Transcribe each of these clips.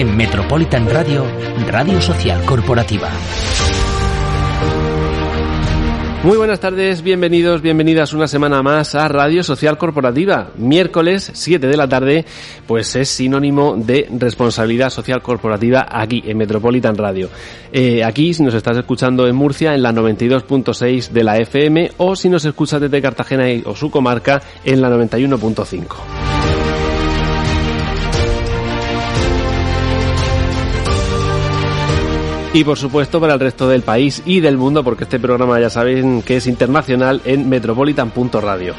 En Metropolitan Radio, Radio Social Corporativa. Muy buenas tardes, bienvenidos, bienvenidas una semana más a Radio Social Corporativa. Miércoles 7 de la tarde, pues es sinónimo de responsabilidad social corporativa aquí en Metropolitan Radio. Eh, aquí, si nos estás escuchando en Murcia, en la 92.6 de la FM, o si nos escuchas desde Cartagena o su comarca, en la 91.5. y por supuesto para el resto del país y del mundo porque este programa ya saben que es internacional en metropolitan.radio.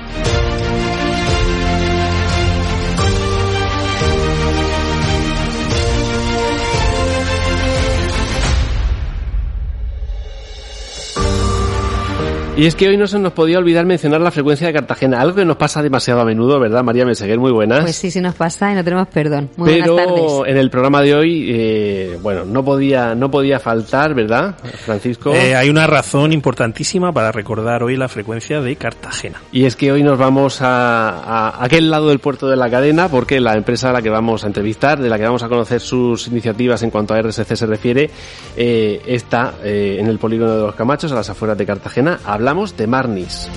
Y es que hoy no se nos podía olvidar mencionar la frecuencia de Cartagena, algo que nos pasa demasiado a menudo, ¿verdad, María Meseguer? Muy buenas. Pues sí, sí nos pasa y no tenemos perdón. Muy Pero buenas tardes. en el programa de hoy, eh, bueno, no podía, no podía faltar, ¿verdad, Francisco? Eh, hay una razón importantísima para recordar hoy la frecuencia de Cartagena. Y es que hoy nos vamos a, a aquel lado del puerto de la cadena, porque la empresa a la que vamos a entrevistar, de la que vamos a conocer sus iniciativas en cuanto a RSC se refiere, eh, está eh, en el polígono de los Camachos, a las afueras de Cartagena. Hablamos de Marnis.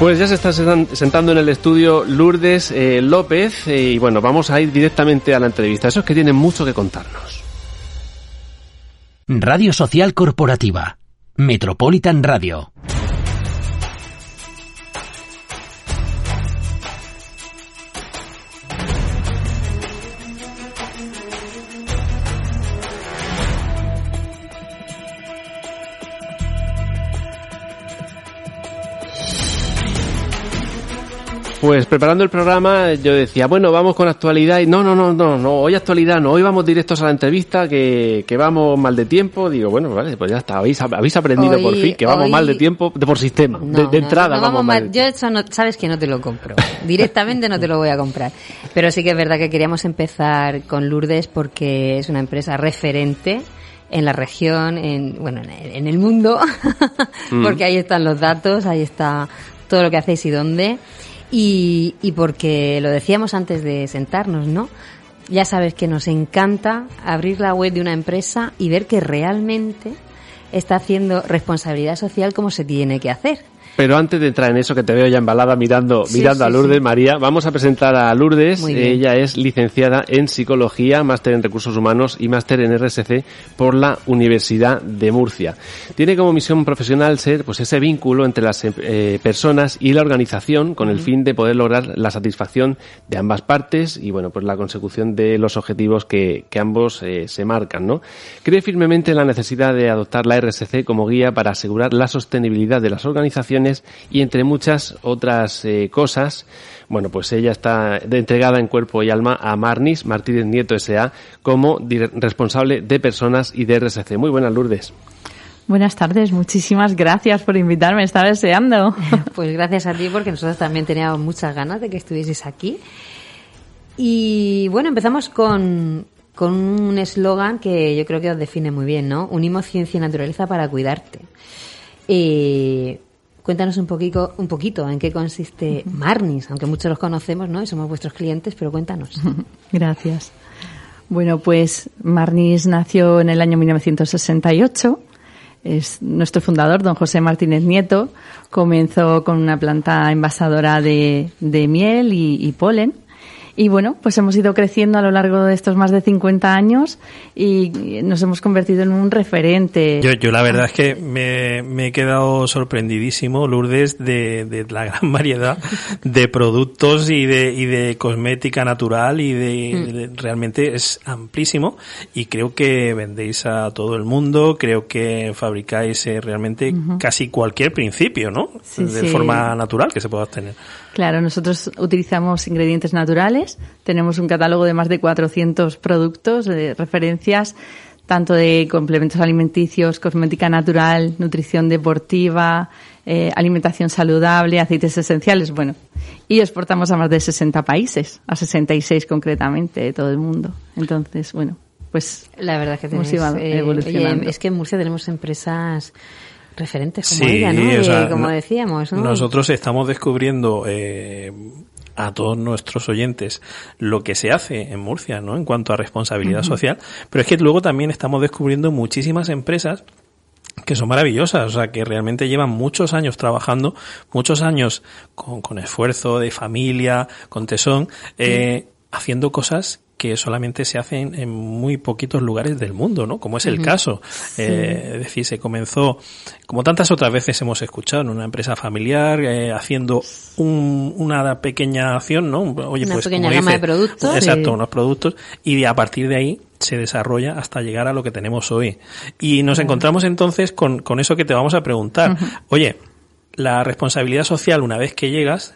Pues ya se está sentando en el estudio Lourdes eh, López eh, y bueno, vamos a ir directamente a la entrevista. Eso es que tienen mucho que contarnos. Radio Social Corporativa. Metropolitan Radio. Pues preparando el programa yo decía, bueno, vamos con actualidad y no, no, no, no, no, hoy actualidad no, hoy vamos directos a la entrevista que, que vamos mal de tiempo. Digo, bueno, vale, pues ya está, habéis, habéis aprendido Hoy- por fin que vamos hoy- mal de tiempo, de por sistema, No, de, entrada no vamos, mal. Yo eso no, sabes que no te lo compro. Directamente no te lo voy a comprar. Pero sí que es verdad que queríamos empezar con Lourdes porque es una empresa referente en la región, en, bueno, en el, en el mundo, Mm. porque ahí están los datos, ahí está todo lo que hacéis y dónde. Y, y porque lo decíamos antes de sentarnos, ¿no? Ya sabes que nos encanta abrir la web de una empresa y ver que realmente está haciendo responsabilidad social como se tiene que hacer. Pero antes de entrar en eso, que te veo ya embalada mirando, Sí, mirando a Lourdes, sí. María, vamos a presentar a Lourdes. Ella es licenciada en Psicología, máster en Recursos Humanos y máster en RSC por la Universidad de Murcia. Tiene como misión profesional ser pues ese vínculo entre las eh, personas y la organización con el fin de poder lograr la satisfacción de ambas partes y bueno, pues la consecución de los objetivos que, que ambos eh, se marcan, ¿no? Cree firmemente en la necesidad de adoptar la RSC como guía para asegurar la sostenibilidad de las organizaciones y entre muchas otras eh, cosas, bueno, pues ella está de- entregada en cuerpo y alma a Marnis Martínez Nieto S.A. como responsable de personas y de RSC. Muy buenas, Lourdes. Buenas tardes, muchísimas gracias por invitarme, estaba deseando. Pues gracias a ti porque nosotros también teníamos muchas ganas de que estuvieses aquí. Y bueno, empezamos con, con un eslogan que yo creo que os define muy bien, ¿no? Unimos ciencia y naturaleza para cuidarte. Eh, cuéntanos un poquito, un poquito en qué consiste Marnis, aunque muchos los conocemos, ¿no? Y somos vuestros clientes, pero cuéntanos. Gracias. Bueno, pues Marnis nació en el año 1968. Es nuestro fundador, don José Martínez Nieto. Comenzó con una planta envasadora de, de miel y, y polen. Y bueno, pues hemos ido creciendo a lo largo de estos más de 50 años y nos hemos convertido en un referente. Yo, yo la verdad es que me, me he quedado sorprendidísimo, Lourdes, de, de la gran variedad de productos y de, y de cosmética natural y de, de- realmente es amplísimo y creo que vendéis a todo el mundo, creo que fabricáis eh, realmente casi cualquier principio, ¿no? Sí, de sí. forma natural que se pueda obtener. Claro, nosotros utilizamos ingredientes naturales, tenemos un catálogo de más de 400 productos, de referencias tanto de complementos alimenticios, cosmética natural, nutrición deportiva, eh, alimentación saludable, aceites esenciales, bueno. Y exportamos a más de 60 países, a 66 concretamente de todo el mundo. Entonces, bueno, pues la verdad que hemos ido eh, evolucionando. oye, es que en Murcia tenemos empresas referentes como Sí, ella, ¿no? o sea, como no- decíamos, ¿no? Nosotros estamos descubriendo eh, a todos nuestros oyentes lo que se hace en Murcia, ¿no? En cuanto a responsabilidad social, pero es que luego también estamos descubriendo muchísimas empresas que son maravillosas, o sea, que realmente llevan muchos años trabajando, muchos años con, con esfuerzo de familia, con tesón, eh, haciendo cosas que solamente se hacen en muy poquitos lugares del mundo, ¿no? Como es el caso. Eh, es decir, se comenzó, como tantas otras veces hemos escuchado, en una empresa familiar, eh, haciendo un- una pequeña acción, ¿no? Oye, Una pues, pequeña como gama de productos. Exacto, Sí. unos productos, y de- a partir de ahí se desarrolla hasta llegar a lo que tenemos hoy. Y nos encontramos entonces con, con eso que te vamos a preguntar. Oye, la responsabilidad social, una vez que llegas,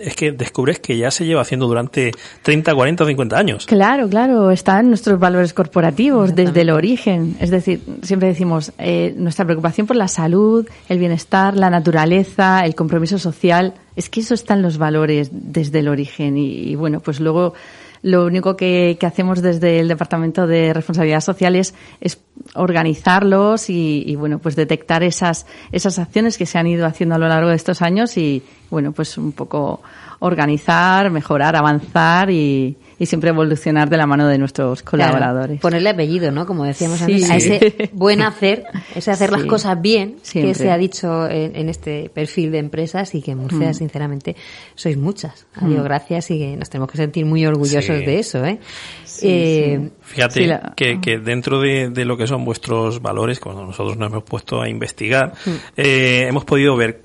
es que descubres que ya se lleva haciendo durante 30, 40 o 50 años. Claro, claro, están nuestros valores corporativos desde el origen. Es decir, siempre decimos, eh, nuestra preocupación por la salud, el bienestar, la naturaleza, el compromiso social, es que eso están los valores desde el origen. Y, y bueno, pues luego lo único que, hacemos desde el Departamento de Responsabilidad Social es, es organizarlos y, y, bueno, pues detectar esas, esas acciones que se han ido haciendo a lo largo de estos años y, bueno, pues un poco organizar, mejorar, avanzar y, y siempre evolucionar de la mano de nuestros Claro, colaboradores. ponerle apellido, ¿no? Como decíamos Sí. antes, a ese buen hacer, ese hacer las cosas bien, que se ha dicho en, en este perfil de empresas y que en Murcia, sinceramente, sois muchas. Adiós, gracias y que nos tenemos que sentir muy orgullosos Sí. de eso, ¿eh? Sí, Eh, Fíjate Sí, la- que, que dentro de, de lo que son vuestros valores, cuando nosotros nos hemos puesto a investigar, eh, hemos podido ver,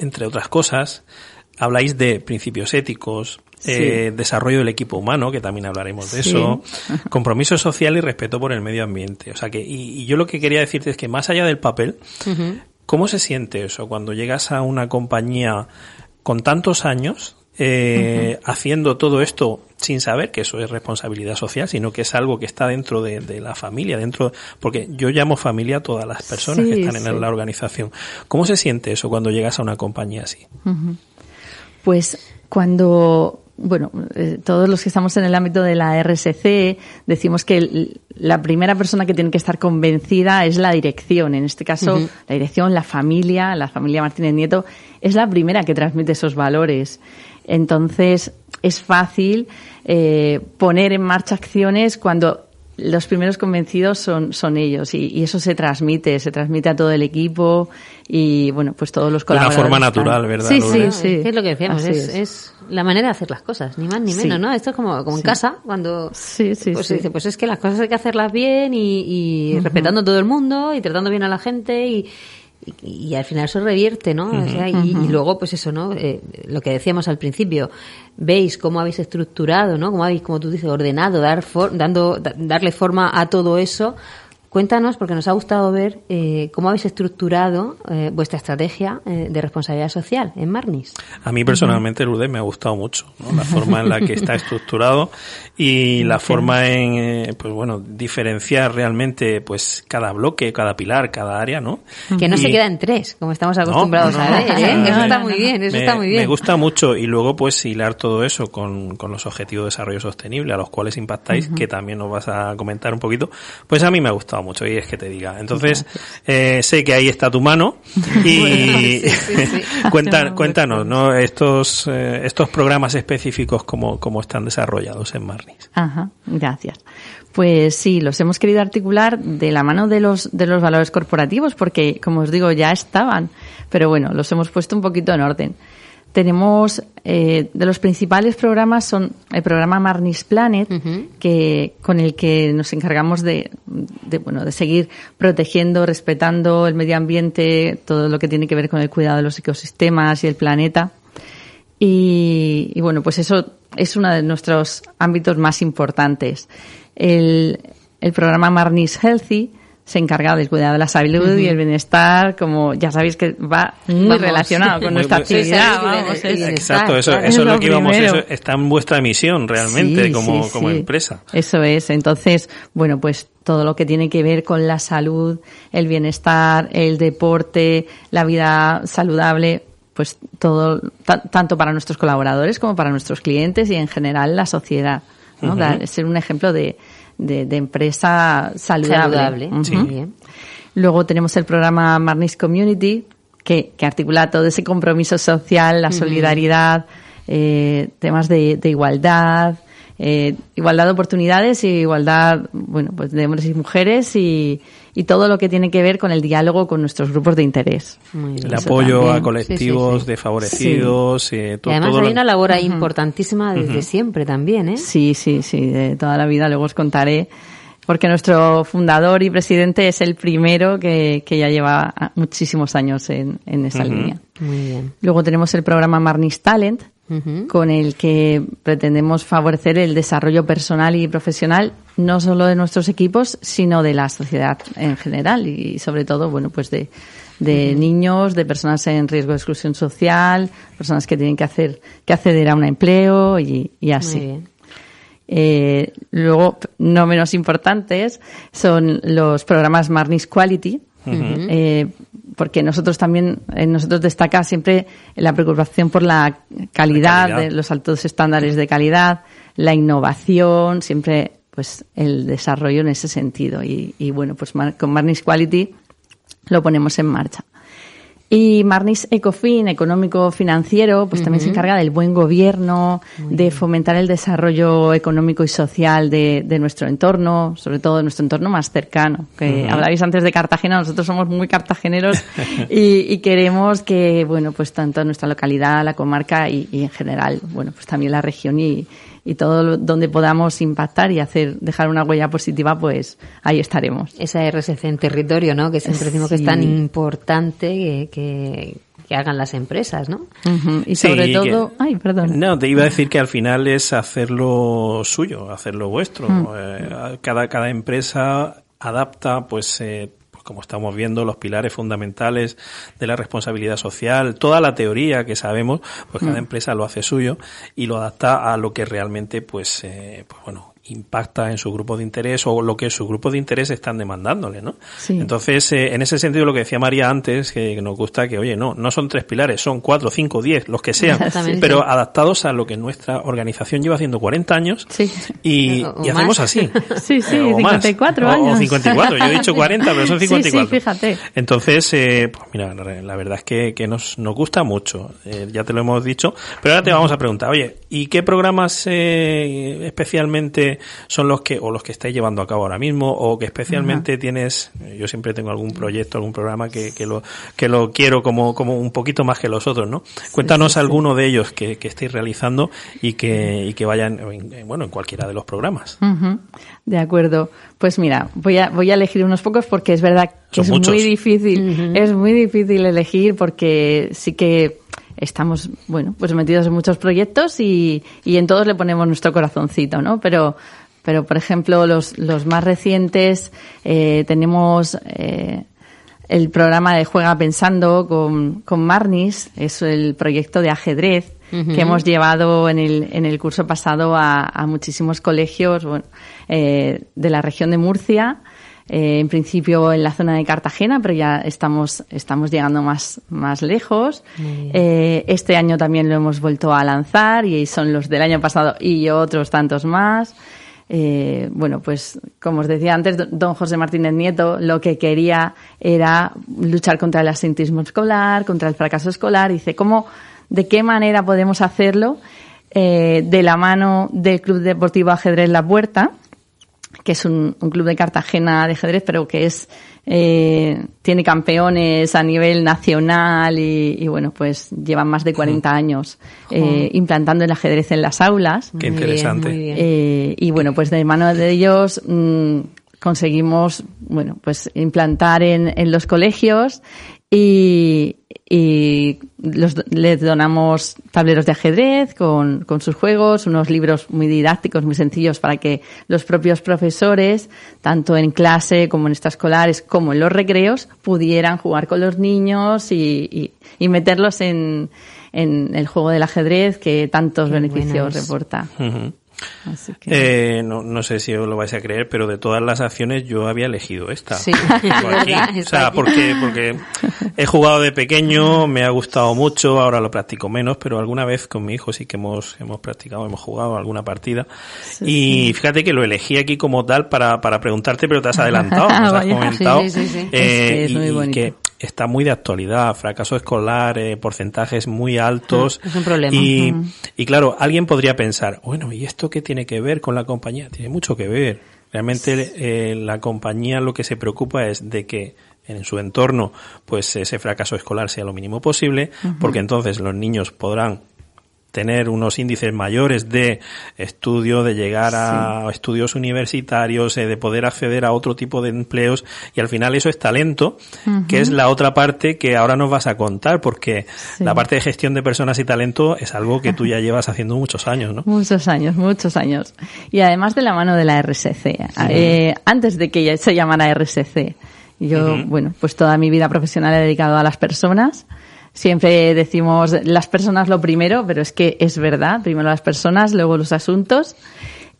entre otras cosas, habláis de principios éticos, eh, desarrollo del equipo humano, que también hablaremos de Sí. eso, compromiso social y respeto por el medio ambiente. O sea que, y, y yo lo que quería decirte es que más allá del papel, ¿cómo se siente eso cuando llegas a una compañía con tantos años eh, haciendo todo esto sin saber que eso es responsabilidad social, sino que es algo que está dentro de, de la familia, dentro, porque yo llamo familia a todas las personas Sí, que están sí. en la organización. ¿Cómo se siente eso cuando llegas a una compañía así? Pues cuando, bueno, eh, todos los que estamos en el ámbito de la RSC decimos que el- la primera persona que tiene que estar convencida es la dirección. En este caso, la dirección, la familia, la familia Martínez Nieto, es la primera que transmite esos valores. Entonces, es fácil eh, poner en marcha acciones cuando los primeros convencidos son, son ellos y, y eso se transmite, se transmite a todo el equipo y bueno, pues todos los De una colaboradores. forma están. natural, ¿verdad, Sí, Lourdes? sí, sí. Es lo que decíamos, es, es la manera de hacer las cosas, ni más ni Sí. menos, ¿no? Esto es como, como en Sí. casa, cuando Sí, sí, pues sí. se dice, pues es que las cosas hay que hacerlas bien y, y respetando a todo el mundo y tratando bien a la gente y, y, y al final eso revierte, ¿no? O sea, y, y luego, pues eso, ¿no? Eh, lo que decíamos al principio, veis cómo habéis estructurado, ¿no? Cómo habéis, como tú dices, ordenado, dar for- dando, da- darle forma a todo eso. Cuéntanos, porque nos ha gustado ver eh, cómo habéis estructurado eh, vuestra estrategia eh, de responsabilidad social en Marnis. A mí personalmente UDE me ha gustado mucho, ¿no? la forma en la que está estructurado y la forma en, pues bueno, diferenciar realmente pues cada bloque, cada pilar, cada área, ¿no? Que no Y- se queda en tres, como estamos acostumbrados no, a no, ver, ¿eh? no, Eso está muy bien, eso me, está muy bien. me gusta mucho y luego pues hilar todo eso con, con los objetivos de desarrollo sostenible a los cuales impactáis, que también nos vas a comentar un poquito, pues a mí me ha gustado mucho y es que te diga. Entonces, eh, sé que ahí está tu mano y sí, sí, sí. cuenta- cuéntanos, ¿no? Estos, eh, estos programas específicos cómo, cómo están desarrollados en Marnis. Ajá, gracias. Pues sí, los hemos querido articular de la mano de los, de los valores corporativos porque, como os digo, ya estaban, pero bueno, los hemos puesto un poquito en orden. Tenemos, eh, de los principales programas son el programa Marnis Planet, que, con el que nos encargamos de, de, bueno, de seguir protegiendo, respetando el medio ambiente, todo lo que tiene que ver con el cuidado de los ecosistemas y el planeta. Y, y bueno, pues eso es uno de nuestros ámbitos más importantes. El, el programa Marnis Healthy se encarga del cuidado de la salud y el bienestar, como ya sabéis que va muy Vamos. relacionado con Muy, nuestra muy- actividad. Vamos, es- Exacto, eso, claro. eso es lo lo que íbamos, eso está en vuestra misión realmente Sí, como, sí, como sí. empresa. Eso es. Entonces, bueno, pues todo lo que tiene que ver con la salud, el bienestar, el deporte, la vida saludable, pues todo, ta- tanto para nuestros colaboradores como para nuestros clientes y en general la sociedad. ¿no? Dar- ser un ejemplo de, de, de empresa saludable. Saludable. Sí. Bien. Luego tenemos el programa Marnis Community, que, que articula todo ese compromiso social, la solidaridad, eh, temas de, de igualdad, eh, igualdad de oportunidades y igualdad, bueno, pues de hombres y mujeres y, y todo lo que tiene que ver con el diálogo con nuestros grupos de interés. Muy bien. El Eso apoyo también. a colectivos Sí, sí, sí. desfavorecidos, eh, Y to- además todo hay lo- una labor ahí importantísima desde siempre también, ¿eh? Sí, sí, sí, de toda la vida, luego os contaré, porque nuestro fundador y presidente es el primero que, que ya lleva muchísimos años en, en esa Ujú. línea. Muy bien. Luego tenemos el programa Marnis Talent, Con el que pretendemos favorecer el desarrollo personal y profesional no solo de nuestros equipos, sino de la sociedad en general y sobre todo, bueno, pues de, de niños, de personas en riesgo de exclusión social, personas que tienen que hacer que acceder a un empleo y, y así. Muy bien. Eh, luego, no menos importantes, son los programas Marnis Quality, eh, porque nosotros también, en nosotros destaca siempre la preocupación por la calidad, calidad. de los altos estándares de calidad, la innovación, siempre pues el desarrollo en ese sentido. Y, y bueno, pues Mar- con Marnis Quality lo ponemos en marcha. Y Marnis Ecofin, económico financiero, pues también se encarga del buen gobierno, de fomentar el desarrollo económico y social de, de nuestro entorno, sobre todo de nuestro entorno más cercano. Que hablabais antes de Cartagena, nosotros somos muy cartageneros y, y queremos que, bueno, pues tanto nuestra localidad, la comarca y, y en general, bueno, pues también la región y, y todo lo- donde podamos impactar y hacer, dejar una huella positiva, pues ahí estaremos. Esa RSC en territorio, ¿no? Que siempre decimos que es tan importante que, que, que hagan las empresas, ¿no? Y Sí, sobre que- todo, ay, perdón. No, te iba a decir que al final es hacerlo suyo, hacerlo vuestro. Eh, cada, cada empresa adapta, pues, eh, pues como estamos viendo, los pilares fundamentales de la responsabilidad social, toda la teoría que sabemos, pues cada empresa lo hace suyo y lo adapta a lo que realmente, pues, eh, pues bueno, impacta en su grupo de interés o lo que sus grupos de interés están demandándole, ¿no? Sí. Entonces, eh, en ese sentido, lo que decía María antes, que, que nos gusta que, oye, no, no son tres pilares, son cuatro, cinco, diez, los que sean, pero adaptados a lo que nuestra organización lleva haciendo 40 años Sí. y, O- o y hacemos así. Sí, sí, Eh, o más. 54 O- años. O 54, yo he dicho 40, pero son Sí, sí, 54. fíjate. Entonces, eh, pues mira, la la verdad es que, que nos, nos gusta mucho, eh, ya te lo hemos dicho, pero ahora te vamos a preguntar, oye, ¿y qué programas eh, especialmente son los que, o los que estáis llevando a cabo ahora mismo, o que especialmente tienes, eh, yo siempre tengo algún proyecto, algún programa que, que lo, que lo quiero como, como un poquito más que los otros, ¿no? Cuéntanos alguno de ellos que, que estéis realizando y que, y que vayan, en- en- bueno, en cualquiera de los programas. De acuerdo. Pues mira, voy a, voy a elegir unos pocos porque es verdad que Son es muchos. muy difícil, es muy difícil elegir porque sí que estamos, bueno, pues metidos en muchos proyectos y, y en todos le ponemos nuestro corazoncito, ¿no? Pero, pero por ejemplo, los, los más recientes, eh, tenemos, eh, el programa de Juega Pensando con, con Marnis, es el proyecto de ajedrez que hemos llevado en el, en el curso pasado a, a muchísimos colegios bueno, eh, de la región de Murcia, eh, en principio en la zona de Cartagena, pero ya estamos, estamos llegando más, más lejos. Eh, este año también lo hemos vuelto a lanzar y son los del año pasado y otros tantos más. Eh, bueno, pues como os decía antes, don- José Martínez Nieto lo que quería era luchar contra el absentismo escolar, contra el fracaso escolar. Dice, ¿cómo, de qué manera podemos hacerlo? Eh, de la mano del Club Deportivo Ajedrez La Puerta, que es un, un club de Cartagena de ajedrez, pero que es eh, tiene campeones a nivel nacional y, y, bueno, pues llevan más de 40 años eh, implantando el ajedrez en las aulas. Qué bien, interesante. bien. Eh, y bueno, pues de mano de ellos mm, conseguimos, bueno, pues implantar en, en los colegios y, y los, les donamos tableros de ajedrez con, con sus juegos, unos libros muy didácticos, muy sencillos para que los propios profesores, tanto en clase como en extraescolares, como en los recreos, pudieran jugar con los niños y, y, meterlos en, en el juego del ajedrez que tantos beneficios reporta. Eh, no, no, sé si os lo vais a creer, pero de todas las acciones yo había elegido esta. Sí. o sea, porque, porque he jugado de pequeño, me ha gustado mucho, ahora lo practico menos, pero alguna vez con mi hijo sí que hemos, hemos practicado, hemos jugado alguna partida. y fíjate que lo elegí aquí como tal para, para preguntarte, pero te has adelantado, nos has comentado. Eh, es muy y, que está muy de actualidad, fracaso escolar, eh, porcentajes muy altos. Es un problema. Y, y claro, alguien podría pensar, bueno, ¿y esto qué tiene que ver con la compañía? Tiene mucho que ver. Realmente eh, la compañía lo que se preocupa es de que en su entorno pues ese fracaso escolar sea lo mínimo posible, porque entonces los niños podrán tener unos índices mayores de estudio, de llegar a estudios universitarios, eh, de poder acceder a otro tipo de empleos y al final eso es talento, que es la otra parte que ahora nos vas a contar porque la parte de gestión de personas y talento es algo que tú ya llevas haciendo muchos años, ¿no? Muchos años, muchos años. Y además de la mano de la RSC, eh, antes de que se llamara RSC, yo, bueno, pues toda mi vida profesional he dedicado a las personas, Siempre decimos las personas lo primero, pero es que es verdad. Primero las personas, luego los asuntos.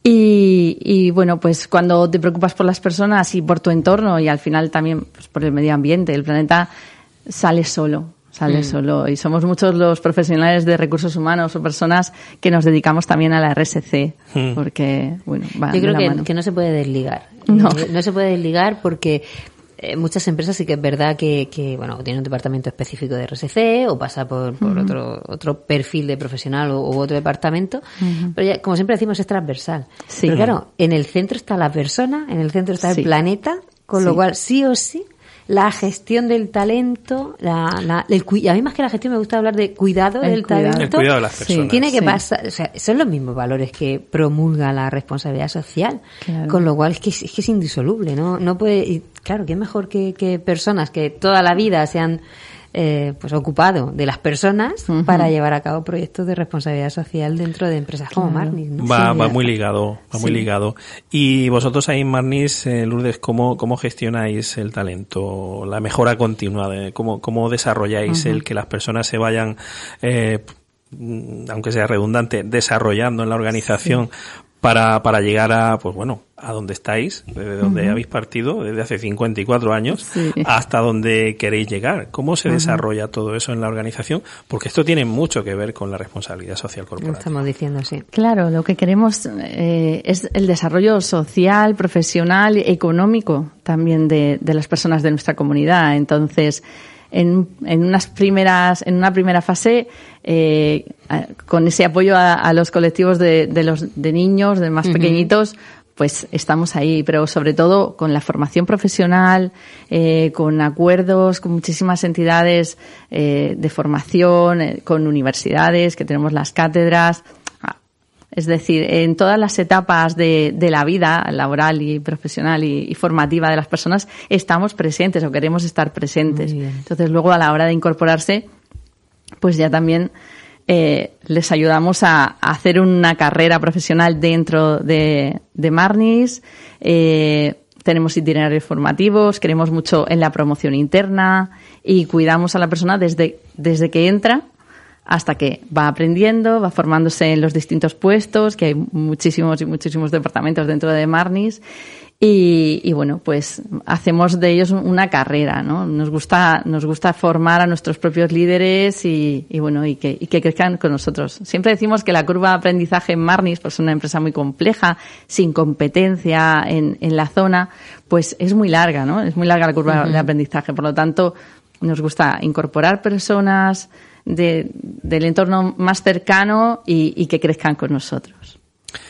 Y, bueno, pues cuando te preocupas por las personas y por tu entorno y al final también pues, por el medio ambiente, el planeta sale solo, sale mm. solo. Y somos muchos los profesionales de recursos humanos o personas que nos dedicamos también a la RSC, mm. porque, bueno, va Yo creo que, que, no se puede desligar. No. no se puede desligar porque eh, muchas empresas sí que es verdad que, que, bueno, tienen un departamento específico de RSC o pasa por, por otro, otro perfil de profesional u, otro departamento, pero ya, como siempre decimos, es transversal. Pero claro, en el centro está la persona, en el centro está el planeta, con lo cual sí o sí la gestión del talento, la, la, el, a mí más que la gestión me gusta hablar de cuidado del talento. El cuidado de las personas. Tiene que pasar, o sea, son los mismos valores que promulga la responsabilidad social, con lo cual es que, es que es indisoluble, ¿no? No puede, y claro, que es mejor que, que personas que toda la vida sean eh, pues ocupado de las personas para llevar a cabo proyectos de responsabilidad social dentro de empresas como Marnis. Va, va muy ligado, va muy ligado. Y vosotros ahí en Marnis, eh, Lourdes, ¿cómo, ¿cómo gestionáis el talento, la mejora continua? De, ¿Cómo, cómo desarrolláis el que las personas se vayan eh, aunque sea redundante, desarrollando en la organización para, para llegar a, pues bueno, a donde estáis, desde donde habéis partido, desde hace 54 años, hasta donde queréis llegar. ¿Cómo se desarrolla todo eso en la organización? Porque esto tiene mucho que ver con la responsabilidad social corporativa. estamos diciendo, sí. Claro, lo que queremos eh, es el desarrollo social, profesional, económico también de, de las personas de nuestra comunidad. Entonces, en, en, unas primeras, en una primera fase, eh, con ese apoyo a, los colectivos de, de, los de niños, de más pequeñitos, pues estamos ahí, pero sobre todo con la formación profesional, eh, con acuerdos con muchísimas entidades eh, de formación, eh, con universidades, que tenemos las cátedras, es decir, en todas las etapas de, de la vida laboral y profesional y, formativa de las personas estamos presentes o queremos estar presentes. Entonces, luego a la hora de incorporarse, pues ya también eh, les ayudamos a, hacer una carrera profesional dentro de, de Marnis. Eh, tenemos itinerarios formativos, queremos mucho en la promoción interna y cuidamos a la persona desde, desde que entra hasta que va aprendiendo, va formándose en los distintos puestos, que hay muchísimos y muchísimos departamentos dentro de Marnis. Y, y, bueno, pues hacemos de ellos una carrera, ¿no? Nos gusta, nos gusta formar a nuestros propios líderes y, y bueno, y que, y que crezcan con nosotros. Siempre decimos que la curva de aprendizaje en Marnis, pues es una empresa muy compleja, sin competencia en, en la zona, pues es muy larga, ¿no? Es muy larga la curva de aprendizaje. Por lo tanto, nos gusta incorporar personas, de, del entorno más cercano y, y, que crezcan con nosotros.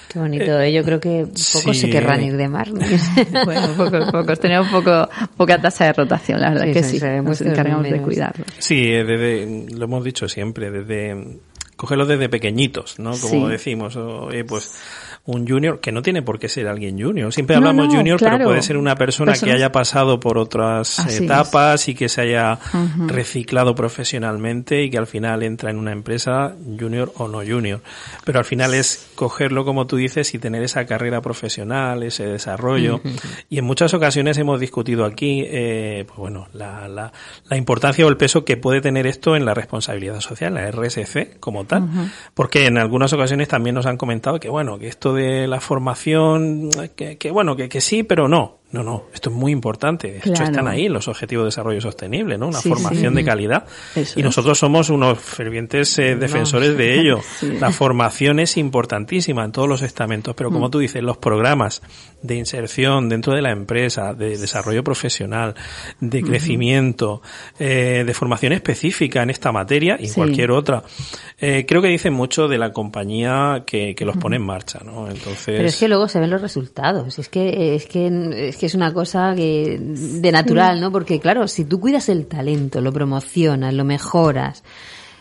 Qué bonito, ¿eh? yo creo que pocos se querrán ir de mar. bueno, pocos, pocos. Tenemos poco, poca tasa de rotación, la verdad que sí. Nos encargamos de cuidarlo. Sí, desde, lo hemos dicho siempre, desde cogerlos desde pequeñitos, ¿no? Como decimos, oye, pues un junior, que no tiene por qué ser alguien junior. Siempre hablamos no, junior, claro. pero puede ser una persona que haya pasado por otras Así etapas y que se haya reciclado profesionalmente y que al final entra en una empresa junior o no junior. Pero al final es cogerlo, como tú dices, y tener esa carrera profesional, ese desarrollo. Y en muchas ocasiones hemos discutido aquí, eh, pues bueno, la, la, la importancia o el peso que puede tener esto en la responsabilidad social, la RSC como tal. Porque en algunas ocasiones también nos han comentado que bueno, que esto de la formación, que, que bueno, que, que sí, pero no. No, no, esto es muy importante. De hecho, están ahí los objetivos de desarrollo sostenible, ¿no? Una Sí, formación sí. de calidad. Eso y es. nosotros somos unos fervientes eh, defensores de ello. La formación es importantísima en todos los estamentos, pero Mm. como tú dices, los programas de inserción dentro de la empresa, de desarrollo profesional, de crecimiento, eh, de formación específica en esta materia y en cualquier otra, eh, creo que dicen mucho de la compañía que, que los pone en marcha, ¿no? Entonces, Pero es que luego se ven los resultados. Es que es que es que es una cosa que de natural, ¿no? Porque claro, si tú cuidas el talento, lo promocionas, lo mejoras,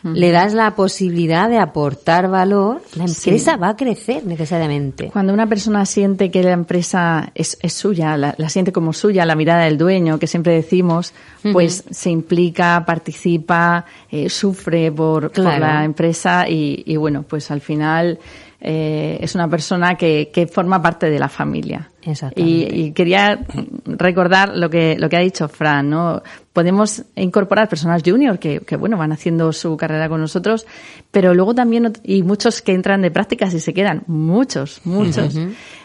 le das la posibilidad de aportar valor, la empresa va a crecer necesariamente. Cuando una persona siente que la empresa es, es suya, la, la siente como suya, la mirada del dueño, que siempre decimos, pues se implica, participa, eh, sufre por, la empresa y, y bueno, pues al final eh, es una persona que, que forma parte de la familia. Y, y quería recordar lo que, lo que ha dicho Fran, ¿no? Podemos incorporar personas junior que, que, bueno, van haciendo su carrera con nosotros, pero luego también, y muchos que entran de prácticas y se quedan, muchos, muchos.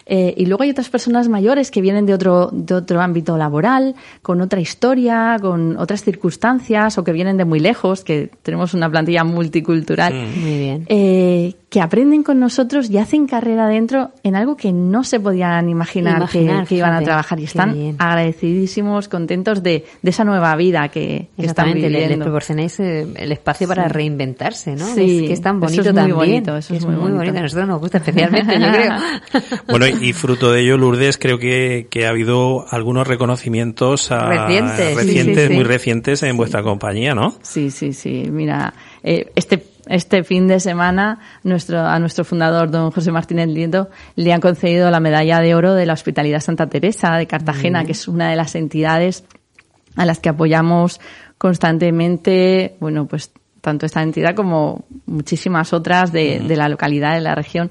Eh, y luego hay otras personas mayores que vienen de otro, de otro ámbito laboral, con otra historia, con otras circunstancias, o que vienen de muy lejos, que tenemos una plantilla multicultural. Muy bien. Eh, que aprenden con nosotros y hacen carrera dentro en algo que no se podían imaginar, Imaginar, que, que iban a trabajar y están bien. agradecidísimos, contentos de, de esa nueva vida que, que están le- les viviendo. proporcionáis eh, el espacio para reinventarse, ¿no? Sí, es que es tan eso es bonito muy también. bonito, eso es muy bonito. A nosotros nos gusta especialmente, yo creo. Bueno, y fruto de ello, Lourdes, creo que, que ha habido algunos reconocimientos a- Recientes, sí, recientes, sí, sí. muy recientes en vuestra compañía, ¿no? Sí, sí, sí. Mira, eh, este este fin de semana nuestro a nuestro fundador don José Martínez Nieto le han concedido la medalla de oro de la Hospitalidad Santa Teresa de Cartagena, que es una de las entidades a las que apoyamos constantemente, bueno, pues tanto esta entidad como muchísimas otras de, de la localidad, de la región.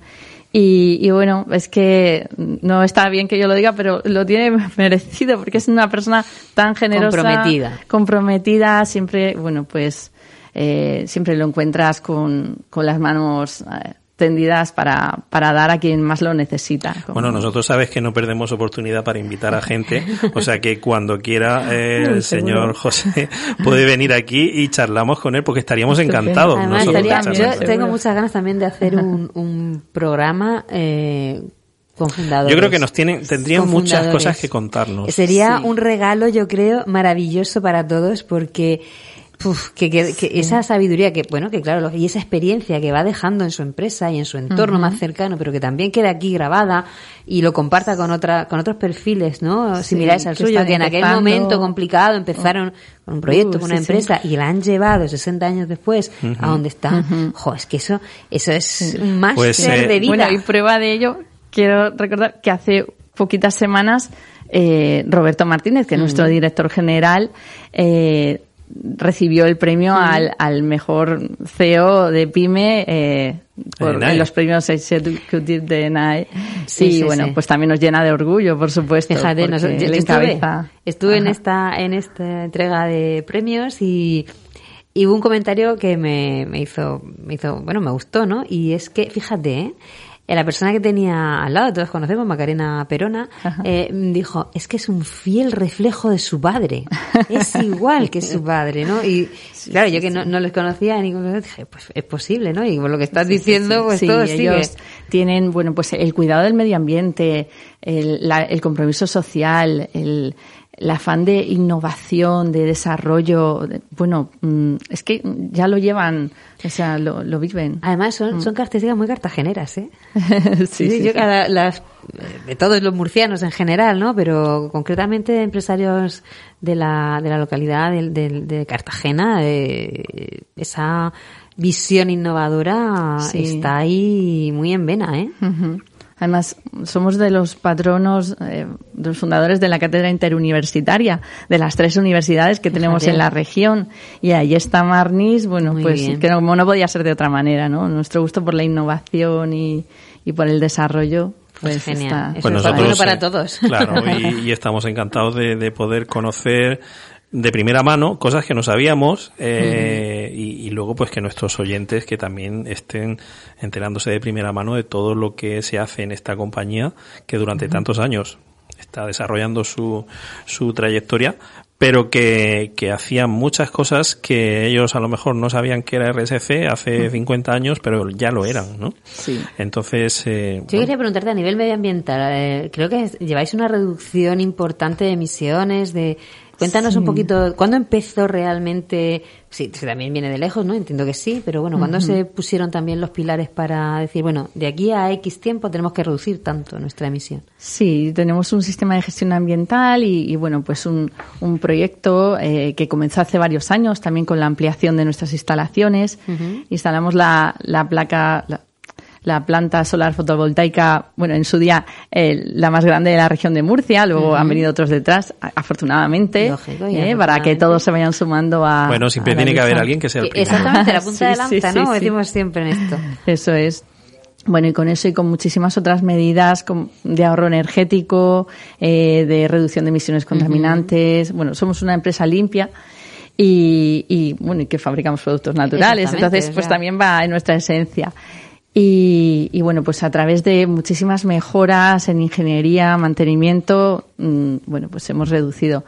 Y, y bueno, es que no está bien que yo lo diga, pero lo tiene merecido porque es una persona tan generosa, Comprometida. comprometida, siempre, bueno, pues eh, siempre lo encuentras con, con las manos eh, tendidas para, para dar a quien más lo necesita. Como- Bueno, nosotros sabes que no perdemos oportunidad para invitar a gente, o sea que cuando quiera eh, el seguro. señor José puede venir aquí y charlamos con él porque estaríamos Estupendo. encantados. Además, estaría- yo tengo muchas ganas también de hacer un, un programa eh, con fundadores. Yo creo que nos tienen, tendrían muchas cosas que contarnos. Sería Sí. un regalo, yo creo, maravilloso para todos porque uf, que, que- que esa sabiduría que, bueno, que claro, y esa experiencia que va dejando en su empresa y en su entorno más cercano, pero que también queda aquí grabada y lo comparta con otra, con otros perfiles, ¿no? Sí, Similares al que suyo, que en aquel empezando. momento complicado empezaron con un proyecto, Uh, con una sí, sí. empresa y la han llevado 60 años después a donde está. Jo, es que eso, eso es un máster Pues, eh, de vida. Bueno, y prueba de ello, quiero recordar que hace poquitas semanas eh, Roberto Martínez, que es nuestro director general, eh, recibió el premio al, al mejor CEO de PyME eh, por en los premios Executive de NAE. Sí, y sí, bueno, sí. pues también nos llena de orgullo, por supuesto. Fíjate, nos- yo- yo estuve, en esta en esta entrega de premios y, y hubo un comentario que me, me hizo me hizo bueno me gustó, ¿no? Y es que fíjate, ¿eh? Eh, la persona que tenía al lado, todos conocemos, Macarena Perona, eh, dijo, es que es un fiel reflejo de su padre. Es igual que su padre, ¿no? Y claro, yo que no, no les conocía ni dije, pues es posible, ¿no? Y por lo que estás diciendo, pues todo sigue. ellos tienen, bueno, pues el cuidado del medio ambiente, el, la- el compromiso social, el, el afán de innovación, de desarrollo, de- bueno, mm, es que ya lo llevan, o sea, lo, lo viven. Además son, son características muy cartageneras, ¿eh? Sí, sí, yo sí. cada- las, de todos los murcianos en general, ¿no? Pero concretamente de empresarios de la, de la localidad de, de- de Cartagena, eh, esa visión innovadora está ahí muy en vena, ¿eh? Además, somos de los patronos, eh, de los fundadores de la cátedra interuniversitaria, de las tres universidades que tenemos en la región. Y ahí está Marnis, bueno, Muy pues bien. que no, no podía ser de otra manera, ¿no? Nuestro gusto por la innovación y, y por el desarrollo, pues Genial. está. Pues es nosotros, bueno para eh, todos. Claro, y, y estamos encantados de, de poder conocer de primera mano cosas que no sabíamos eh, y, y luego pues que nuestros oyentes que también estén enterándose de primera mano de todo lo que se hace en esta compañía que durante tantos años está desarrollando su, su trayectoria pero que, que hacían muchas cosas que ellos a lo mejor no sabían que era RSC hace 50 años, pero ya lo eran, ¿no? Sí. Entonces, eh, Yo bueno, quería preguntarte a nivel medioambiental, eh, creo que lleváis una reducción importante de emisiones, de cuéntanos un poquito, ¿cuándo empezó realmente? Sí, también viene de lejos, ¿no? Entiendo que sí, pero bueno, ¿cuándo se pusieron también los pilares para decir, bueno, de aquí a X tiempo tenemos que reducir tanto nuestra emisión? Sí, tenemos un sistema de gestión ambiental y, y, bueno, pues un, un proyecto eh, que comenzó hace varios años también con la ampliación de nuestras instalaciones. Instalamos la, la placa, la, la planta solar fotovoltaica, bueno, en su día eh, la más grande de la región de Murcia, luego han venido otros detrás, a- afortunadamente, Lógico, eh, para que todos se vayan sumando a. bueno, siempre a la tiene que haber alguien que sea el primero. Exactamente, la punta de Sí, lanza, sí, ¿no? Sí. decimos siempre en esto. Eso es. Bueno, y con eso y con muchísimas otras medidas de ahorro energético, eh, de reducción de emisiones contaminantes. Bueno, somos una empresa limpia y, y, bueno, y que fabricamos productos naturales. Entonces, o pues sea. también va en nuestra esencia. Y, y bueno, pues a través de muchísimas mejoras en ingeniería, mantenimiento, mm, bueno, pues hemos reducido.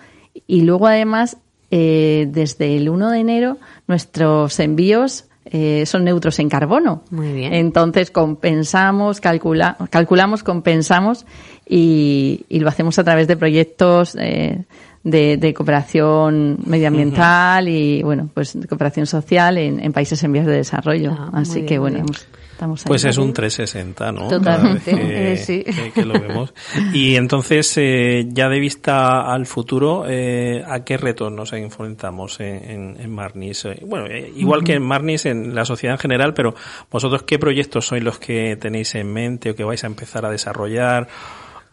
Y luego además, eh, desde el 1 de enero, nuestros envíos eh, son neutros en carbono. Muy bien. Entonces compensamos, calcula, calculamos, compensamos y, y lo hacemos a través de proyectos eh, de, de cooperación medioambiental y bueno, pues de cooperación social en, en países en vías de desarrollo. Ah, Así bien, que bueno, hemos- estamos ahí. Pues es un 360, ¿no? Totalmente, sí. que, que lo vemos. Y entonces, eh, ya de vista al futuro, eh, ¿a qué retos nos enfrentamos en, en, en Marnis? Eh, Bueno, eh, igual que en Marnis, en la sociedad en general, pero vosotros, ¿qué proyectos sois los que tenéis en mente o que vais a empezar a desarrollar?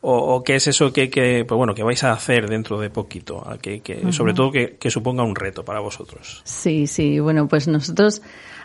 O, o qué es eso que, que, pues bueno, que vais a hacer dentro de poquito, que, que, sobre todo que, que suponga un reto para vosotros. Sí, sí, bueno, pues nosotros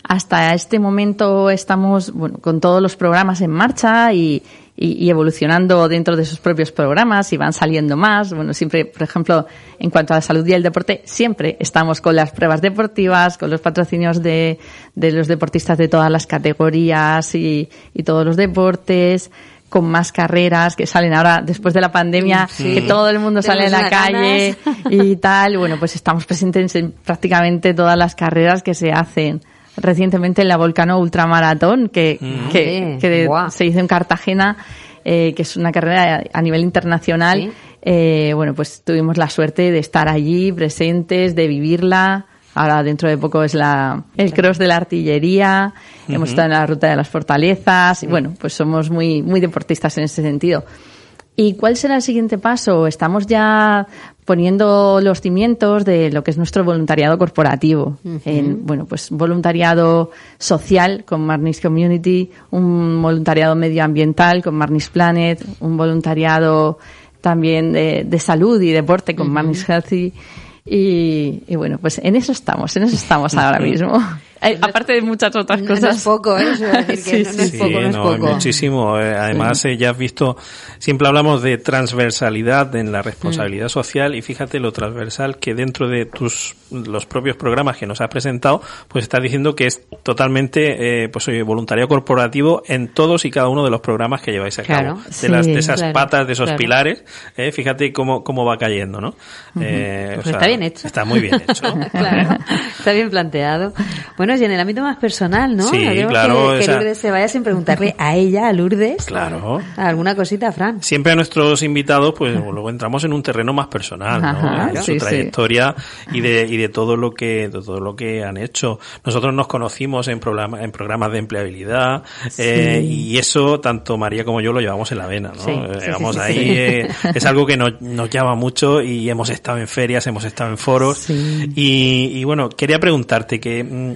hasta este momento estamos bueno, con todos los programas en marcha y, y- y evolucionando dentro de sus propios programas y van saliendo más. Bueno, siempre, por ejemplo, en cuanto a la salud y el deporte, siempre estamos con las pruebas deportivas, con los patrocinios de, de los deportistas de todas las categorías y, y todos los deportes con más carreras que salen ahora después de la pandemia, Sí. que todo el mundo sale a la calle ganas. y tal. Bueno, pues estamos presentes en prácticamente todas las carreras que se hacen. Recientemente en la Volcano Ultramaratón, que, que, Sí, que se hizo en Cartagena, eh, que es una carrera a nivel internacional. Sí. Eh, bueno, pues tuvimos la suerte de estar allí presentes, de vivirla. Ahora dentro de poco es la, el cross de la artillería. Hemos estado en la ruta de las fortalezas. Y bueno, pues somos muy, muy deportistas en ese sentido. ¿Y cuál será el siguiente paso? Estamos ya poniendo los cimientos de lo que es nuestro voluntariado corporativo. En, bueno, pues voluntariado social con Marnis Community, un voluntariado medioambiental con Marnis Planet, un voluntariado también de, de salud y deporte con Marnis Healthy. Y, y bueno, pues en eso estamos, en eso estamos ahora mismo. Eh, Aparte de muchas otras no cosas. es poco, ¿eh? Es poco, muchísimo. Eh, además, eh, ya has visto, siempre hablamos de transversalidad en la responsabilidad social y fíjate lo transversal que dentro de tus los propios programas que nos has presentado, pues estás diciendo que es totalmente, eh, pues oye, voluntariado corporativo en todos y cada uno de los programas que lleváis a Claro, cabo. De, sí, las, de esas claro, patas, de esos claro. pilares, eh, fíjate cómo, cómo va cayendo, ¿no? Eh, Pues está bien hecho. Está muy bien hecho. claro, está bien planteado. Bueno, y en el ámbito más personal, ¿no? Sí, claro, Que, que Lourdes se vaya sin preguntarle a ella, a Lourdes, Claro. alguna cosita, Fran. Siempre a nuestros invitados, pues luego entramos en un terreno más personal, ¿no? Ajá, de su sí. trayectoria y de y de todo lo que de todo lo que han hecho. Nosotros nos conocimos en programa, en programas de empleabilidad eh, y eso tanto María como yo lo llevamos en la vena, ¿no? Eh, Llevamos sí, ahí eh, es algo que nos, nos llama mucho y hemos estado en ferias, hemos estado en foros y, y bueno quería preguntarte que mm,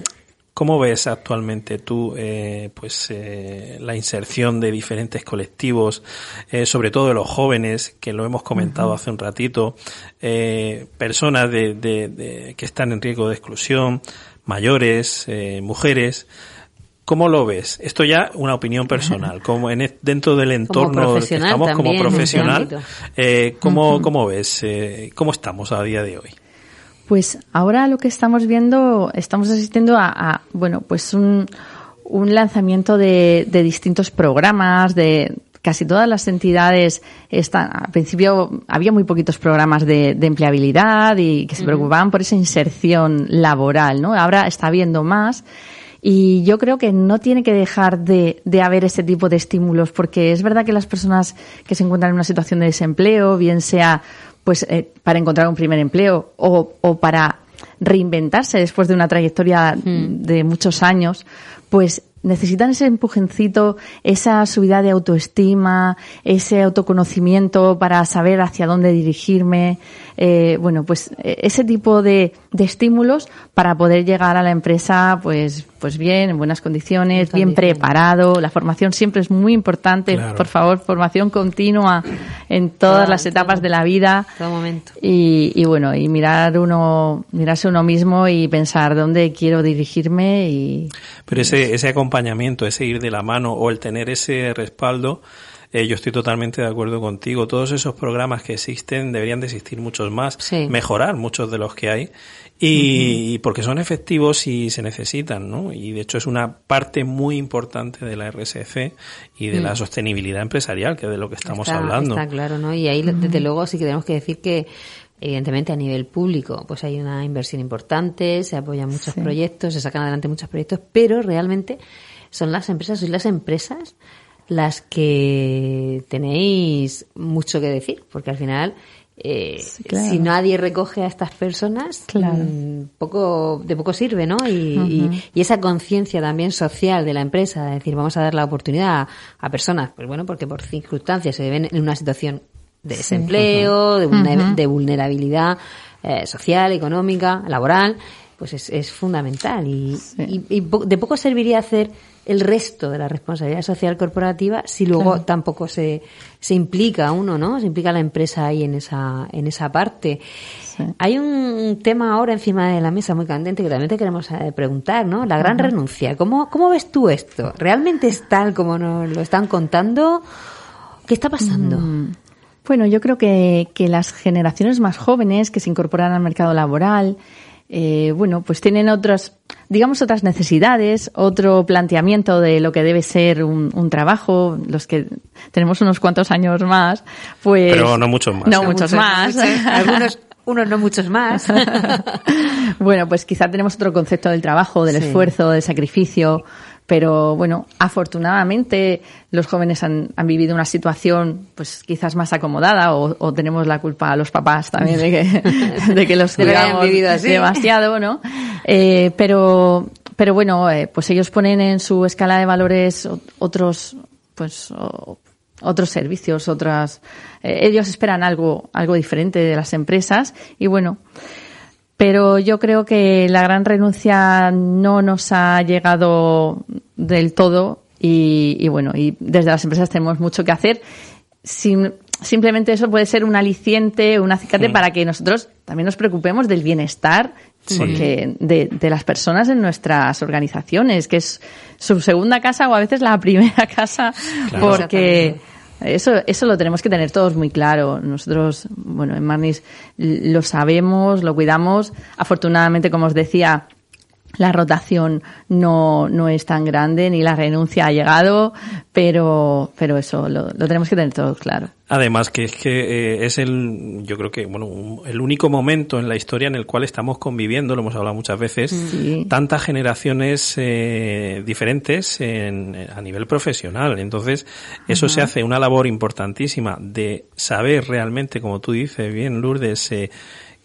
¿Cómo ves actualmente tú eh, pues eh, la inserción de diferentes colectivos, eh, sobre todo de los jóvenes, que lo hemos comentado hace un ratito, eh, personas de, de, de, que están en riesgo de exclusión, mayores, eh, mujeres? ¿Cómo lo ves? Esto ya una opinión personal, como en, e, dentro del entorno que estamos como profesional, ¿cómo, uh -huh. ¿cómo ves? ¿Cómo estamos a día de hoy? Pues ahora lo que estamos viendo, estamos asistiendo a, a bueno, pues un, un lanzamiento de, de, distintos programas, de casi todas las entidades están, al principio había muy poquitos programas de, de empleabilidad y que se preocupaban por esa inserción laboral, ¿no? Ahora está habiendo más. Y yo creo que no tiene que dejar de, de, haber ese tipo de estímulos, porque es verdad que las personas que se encuentran en una situación de desempleo, bien sea pues eh, para encontrar un primer empleo o, o, para reinventarse después de una trayectoria mm. de muchos años, pues necesitan ese empujoncito, esa subida de autoestima, ese autoconocimiento para saber hacia dónde dirigirme, eh, bueno, pues e, ese tipo de, de, estímulos para poder llegar a la empresa, pues, pues bien, en buenas condiciones, bien preparado. La formación siempre es muy importante. Claro. Por favor, formación continua en todas claro, las etapas todo, de la vida. Todo momento. Y, y, bueno, y mirar uno, mirarse uno mismo y pensar dónde quiero dirigirme y. Pero ese, ese acompañamiento, ese ir de la mano o el tener ese respaldo, eh, yo estoy totalmente de acuerdo contigo. Todos esos programas que existen deberían de existir muchos más, sí. mejorar muchos de los que hay y, uh -huh. porque son efectivos y se necesitan, ¿no? Y de hecho es una parte muy importante de la RSC y de uh -huh. la sostenibilidad empresarial, que es de lo que estamos está, hablando. Está claro, ¿no? Y ahí, uh -huh. desde luego, sí que tenemos que decir que evidentemente a nivel público pues hay una inversión importante, se apoyan muchos sí. proyectos, se sacan adelante muchos proyectos, pero realmente son las empresas, sois las empresas las que tenéis mucho que decir, porque al final eh, sí, claro. si nadie recoge a estas personas, claro. mmm, poco, de poco sirve, ¿no? Y, uh -huh. y, y esa conciencia también social de la empresa, de decir, vamos a dar la oportunidad a, a, personas, pues bueno, porque por circunstancias se ven en una situación de desempleo, sí. de, uh -huh. de, vulnerabilidad eh, social, económica, laboral, pues es, es fundamental. Y, sí. y, y, de poco serviría hacer el resto de la responsabilidad social corporativa si luego claro. tampoco se, se implica uno, ¿no? Se implica la empresa ahí en esa, en esa parte. Sí. Hay un tema ahora encima de la mesa muy candente que también te queremos eh, preguntar, ¿no? La gran uh -huh. renuncia. ¿Cómo, ¿Cómo ves tú esto? ¿Realmente es tal como nos lo están contando? ¿Qué está pasando? Mm. Bueno, yo creo que, que las generaciones más jóvenes que se incorporan al mercado laboral, eh, bueno, pues tienen otras, digamos, otras necesidades, otro planteamiento de lo que debe ser un, un, trabajo. Los que tenemos unos cuantos años más, pues. Pero no muchos más. No, no muchos, muchos, más. Muchos, algunos. Unos no muchos más. bueno, pues quizá tenemos otro concepto del trabajo, del sí. esfuerzo, del sacrificio, pero bueno, afortunadamente los jóvenes han, han, vivido una situación pues quizás más acomodada o, o, tenemos la culpa a los papás también de que, de que los cuidamos demasiado, ¿no? Eh, pero, pero bueno, eh, pues ellos ponen en su escala de valores otros, pues, otros servicios, otras, eh, ellos esperan algo, algo diferente de las empresas y bueno, pero yo creo que la gran renuncia no nos ha llegado del todo y, y bueno, y desde las empresas tenemos mucho que hacer. Sin, simplemente eso puede ser un aliciente, un acicate sí. para que nosotros también nos preocupemos del bienestar sí. porque de, de, las personas en nuestras organizaciones, que es su segunda casa o a veces la primera casa, claro, porque eso, eso lo tenemos que tener todos muy claro. Nosotros, bueno, en Marnis lo sabemos, lo cuidamos. Afortunadamente, como os decía, la rotación no, no es tan grande ni la renuncia ha llegado, pero, pero eso lo, lo tenemos que tener todo claro. Además que es que eh, es el, yo creo que, bueno, un, el único momento en la historia en el cual estamos conviviendo, lo hemos hablado muchas veces, sí. tantas generaciones eh, diferentes en, a nivel profesional. Entonces, eso se hace una labor importantísima de saber realmente, como tú dices bien, Lourdes, eh,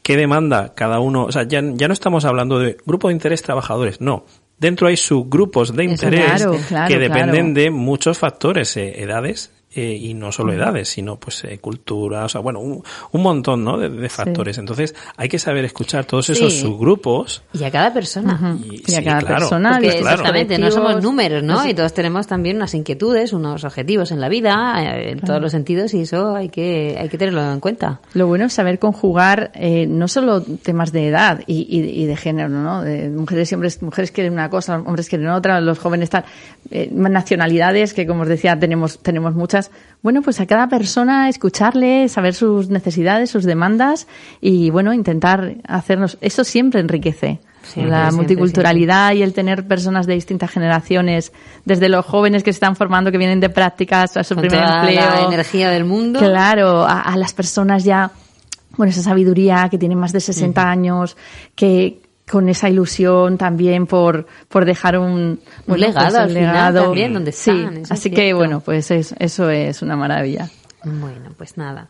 qué demanda cada uno. O sea, ya, ya no estamos hablando de grupo de interés trabajadores, no. Dentro hay subgrupos de interés claro, claro, que dependen claro. de muchos factores, eh, edades, eh, y no solo edades, sino pues eh, cultura, o sea, bueno, un, un montón, ¿no? De, de factores. Entonces, hay que saber escuchar todos esos Sí. subgrupos. Y a cada persona. Y, Y a sí, cada claro. persona, Porque claro. exactamente, no somos números, ¿no? Y todos tenemos también unas inquietudes, unos objetivos en la vida, eh, en todos los sentidos, y eso hay que, hay que tenerlo en cuenta. Lo bueno es saber conjugar eh, no solo temas de edad y, y- y de género, ¿no? De mujeres y hombres, mujeres quieren una cosa, hombres quieren otra, los jóvenes tal, eh, nacionalidades que como os decía tenemos tenemos muchas. Bueno, pues a cada persona escucharle, saber sus necesidades, sus demandas y bueno intentar hacernos eso siempre enriquece. Siempre, la siempre, multiculturalidad y el tener personas de distintas generaciones, desde los jóvenes que se están formando, que vienen de prácticas a su Con primer toda empleo, la energía del mundo. Claro, a, a las personas ya con esa sabiduría, que tienen más de 60 años, que con esa ilusión también por, por dejar un, Un legado al final también, donde sí, están, es así que bueno, pues es- eso es una maravilla. Bueno, pues nada.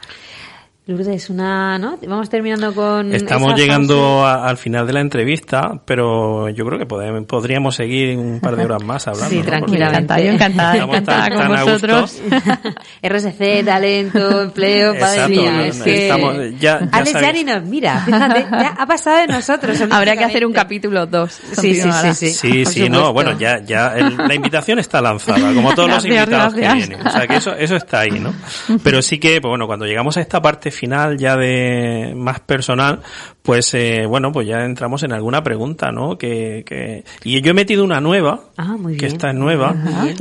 Lourdes, una, ¿no? Vamos terminando con. Estamos llegando a- al final de la entrevista, pero yo creo que podemos- podríamos seguir un par de horas más hablando. Sí, ¿no? Tranquilamente. Encantada, yo encantada, encantada tan- con tan vosotros. RSC, talento, empleo, padre Exacto, mío, no, es que... estamos- ya- ya Alex ya ni nos mira, fíjate, ya ha pasado de nosotros. Habría que hacer un capítulo 2. Sí, sí, sí, sí. Sí, sí, no, bueno, ya, ya el- la invitación está lanzada, como todos los Gracias, invitados que gracias. vienen. O sea, que eso, eso está ahí, ¿no? Pero sí que, pues bueno, cuando llegamos a esta parte final ya de más personal, pues eh, bueno, pues ya entramos en alguna pregunta, ¿no? Que, que, y yo he metido una nueva, Ah, muy que esta es nueva,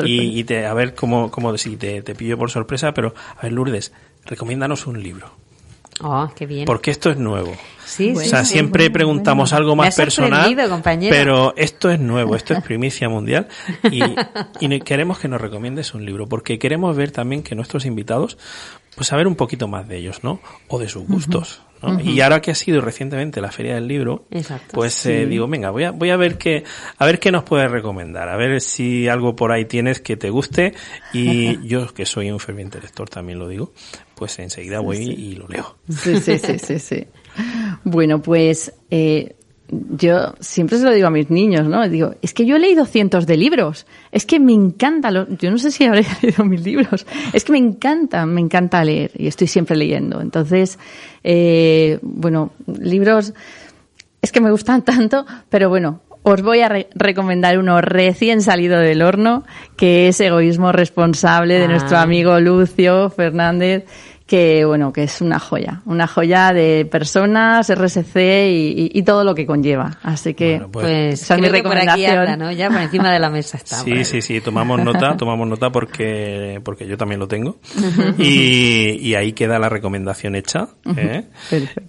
y, y te, a ver cómo, cómo si te, te pillo por sorpresa, pero a ver, Lourdes, recomiéndanos un libro. Oh, qué bien. Porque esto es nuevo. Sí, O sí, sea, siempre preguntamos algo más personal, compañera. pero esto es nuevo, esto es primicia mundial y, y queremos que nos recomiendes un libro porque queremos ver también que nuestros invitados, pues saber un poquito más de ellos, ¿no? O de sus gustos. ¿no? Y ahora que ha sido recientemente la feria del libro, Exacto. pues eh, digo, venga, voy a, voy a ver qué, a ver qué nos puedes recomendar, a ver si algo por ahí tienes que te guste y yo que soy un ferviente lector también lo digo, pues enseguida voy y lo leo. Sí, sí, sí, sí, sí. Bueno, pues eh, yo siempre se lo digo a mis niños, ¿no? Digo, es que yo he leído cientos de libros. Es que me encanta, lo- yo no sé si habré leído mil libros. Es que me encanta, me encanta leer y estoy siempre leyendo. Entonces, eh, bueno, libros es que me gustan tanto, pero bueno, os voy a re- recomendar uno recién salido del horno, que es Egoísmo Responsable de Ah. nuestro amigo Lucio Fernández, que bueno, que es una joya, una joya de personas, RSC y, y- y todo lo que conlleva. Así que Bueno, pues- Pues esa es mi que por aquí recomendación. anda, ¿no? Ya por encima de la mesa está. Sí, sí, sí, tomamos nota, tomamos nota porque, porque yo también lo tengo. Y, y ahí queda la recomendación hecha. ¿eh?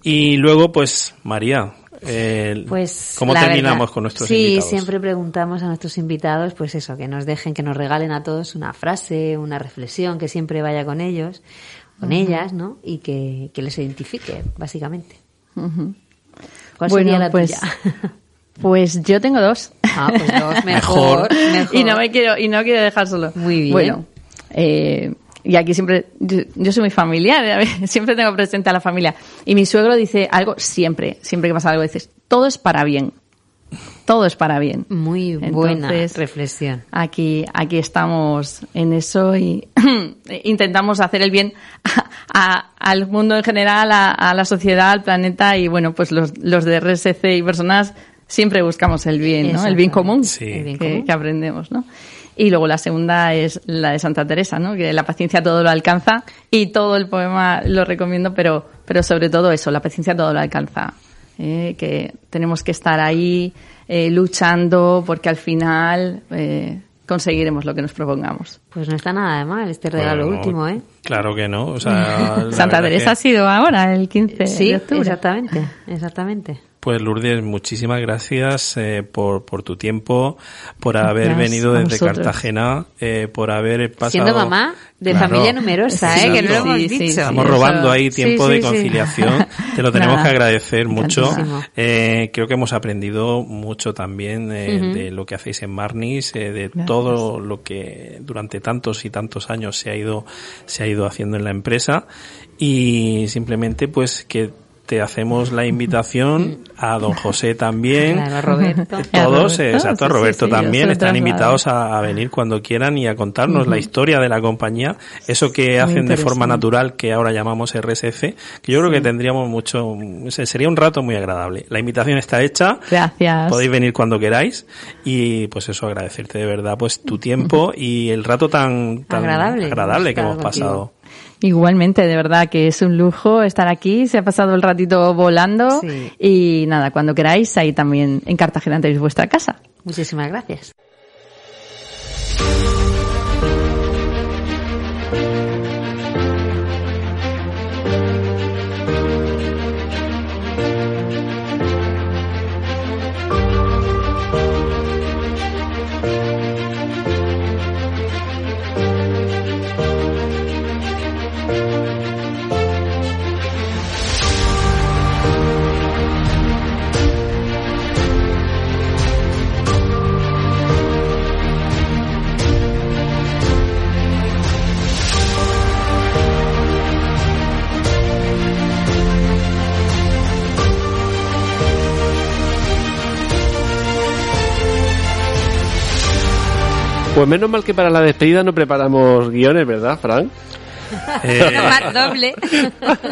Y luego, pues, María, eh, Pues ¿cómo terminamos verdad, con nuestros sí, invitados? siempre preguntamos a nuestros invitados, pues eso, que nos dejen, que nos regalen a todos una frase, una reflexión que siempre vaya con ellos, con ellas, ¿no? Y que, que les identifique, básicamente. ¿Cuál Bueno, sería la pues- tuya? Pues yo tengo dos. Ah, pues dos, Mejor. y no me quiero y no quiero dejar solo. Muy bien. Bueno, eh, y aquí siempre yo, yo soy muy familiar, ver, siempre tengo presente a la familia. Y mi suegro dice algo siempre, siempre que pasa algo dices, todo es para bien. Todo es para bien. Muy buena Entonces, reflexión. Aquí, aquí estamos en eso y intentamos hacer el bien a- a- al mundo en general, a, a la sociedad, al planeta y bueno, pues los, los de RSC y personas siempre buscamos el bien, ¿no? El bien común, Sí. El bien que, común. que aprendemos, ¿no? Y luego la segunda es la de Santa Teresa, ¿no? Que la paciencia todo lo alcanza y todo el poema lo recomiendo, pero, pero sobre todo eso, la paciencia todo lo alcanza. ¿eh? Que tenemos que estar ahí eh, luchando porque al final eh, conseguiremos lo que nos propongamos. Pues no está nada de mal este regalo Bueno, último, ¿eh? Claro que no. O sea, Santa Teresa que- ha sido ahora, el 15 Sí, de octubre. exactamente, exactamente. Pues Lourdes, muchísimas gracias eh, por, por tu tiempo, por haber Gracias venido desde vosotros. Cartagena, eh, por haber pasado... Siendo mamá de Claro. familia numerosa, ¿eh? Que no lo hemos Sí, dicho. sí. Estamos robando ahí tiempo sí, de sí. conciliación. Te lo tenemos Nada. que agradecer mucho. Eh, creo que hemos aprendido mucho también eh, de lo que hacéis en Marnis, eh, de Gracias. todo lo que durante tantos y tantos años se ha ido se ha ido haciendo en la empresa y simplemente pues que te hacemos la invitación a don José también. Claro, Roberto. Todos, A Roberto, eh, exacto, sí, Roberto sí, también están invitados a, a venir cuando quieran y a contarnos la historia de la compañía, eso que hacen de forma natural que ahora llamamos RSC, que yo creo que tendríamos mucho, se- sería un rato muy agradable. La invitación está hecha. Gracias. Podéis venir cuando queráis y pues eso agradecerte de verdad pues tu tiempo y el rato tan, tan Agradable, agradable que hemos pasado. Igualmente, de verdad que es un lujo estar aquí, se ha pasado el ratito volando Sí. y nada, cuando queráis, ahí también en Cartagena tenéis vuestra casa. Muchísimas gracias. Pues menos mal que para la despedida no preparamos guiones, ¿verdad, Frank? Eh, Más doble.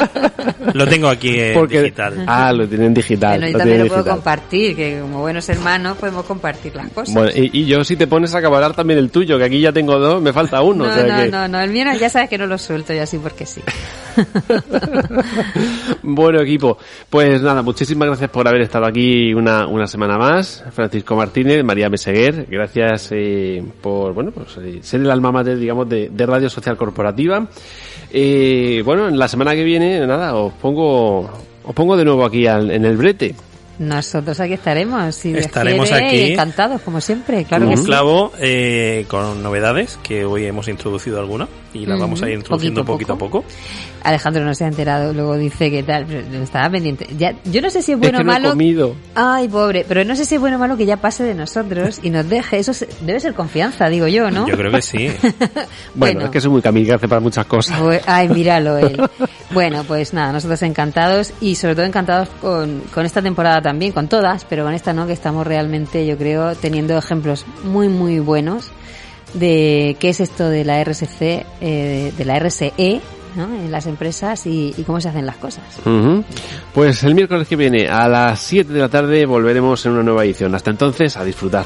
lo tengo aquí en digital. Ah, lo tienen digital. Bueno, y lo también lo puedo digital. compartir, que como buenos hermanos podemos compartir las cosas. Bueno, y, y yo si te pones a acabar también el tuyo, que aquí ya tengo dos, me falta uno. no, o sea no, que- no, no, el mío ya sabes que no lo suelto yo así porque sí. bueno, equipo, pues nada, muchísimas gracias por haber estado aquí una, una semana más. Francisco Martínez, María Meseguer, gracias eh, por, bueno, pues eh, ser el alma mater, digamos, de, de Radio Social Corporativa. Eh, bueno, en la semana que viene, nada, os pongo, os pongo de nuevo aquí al- en el brete. Nosotros aquí estaremos, si Dios Estaremos quiere, aquí. y encantados, como siempre, claro que un sí. clavo eh, con novedades que hoy hemos introducido alguna y las vamos a ir introduciendo poquito a poco. Alejandro no se ha enterado, luego dice que tal, pero estaba pendiente. Ya, yo no sé si es bueno es o no he malo. comido. Ay, pobre, pero no sé si es bueno o malo que ya pase de nosotros y nos deje. Eso se- debe ser confianza, digo yo, ¿no? Yo creo que sí. Bueno, es que soy muy kamikaze para muchas cosas. Bu- Ay, míralo él. Bueno, pues nada, nosotros encantados y sobre todo encantados con, con esta temporada también, con todas, pero con esta no, que estamos realmente, yo creo, teniendo ejemplos muy, muy buenos de qué es esto de la RSC, eh, de la RSE, En las empresas y, cómo se hacen las cosas. Pues el miércoles que viene a las 7 de la tarde volveremos en una nueva edición. Hasta entonces, a disfrutar.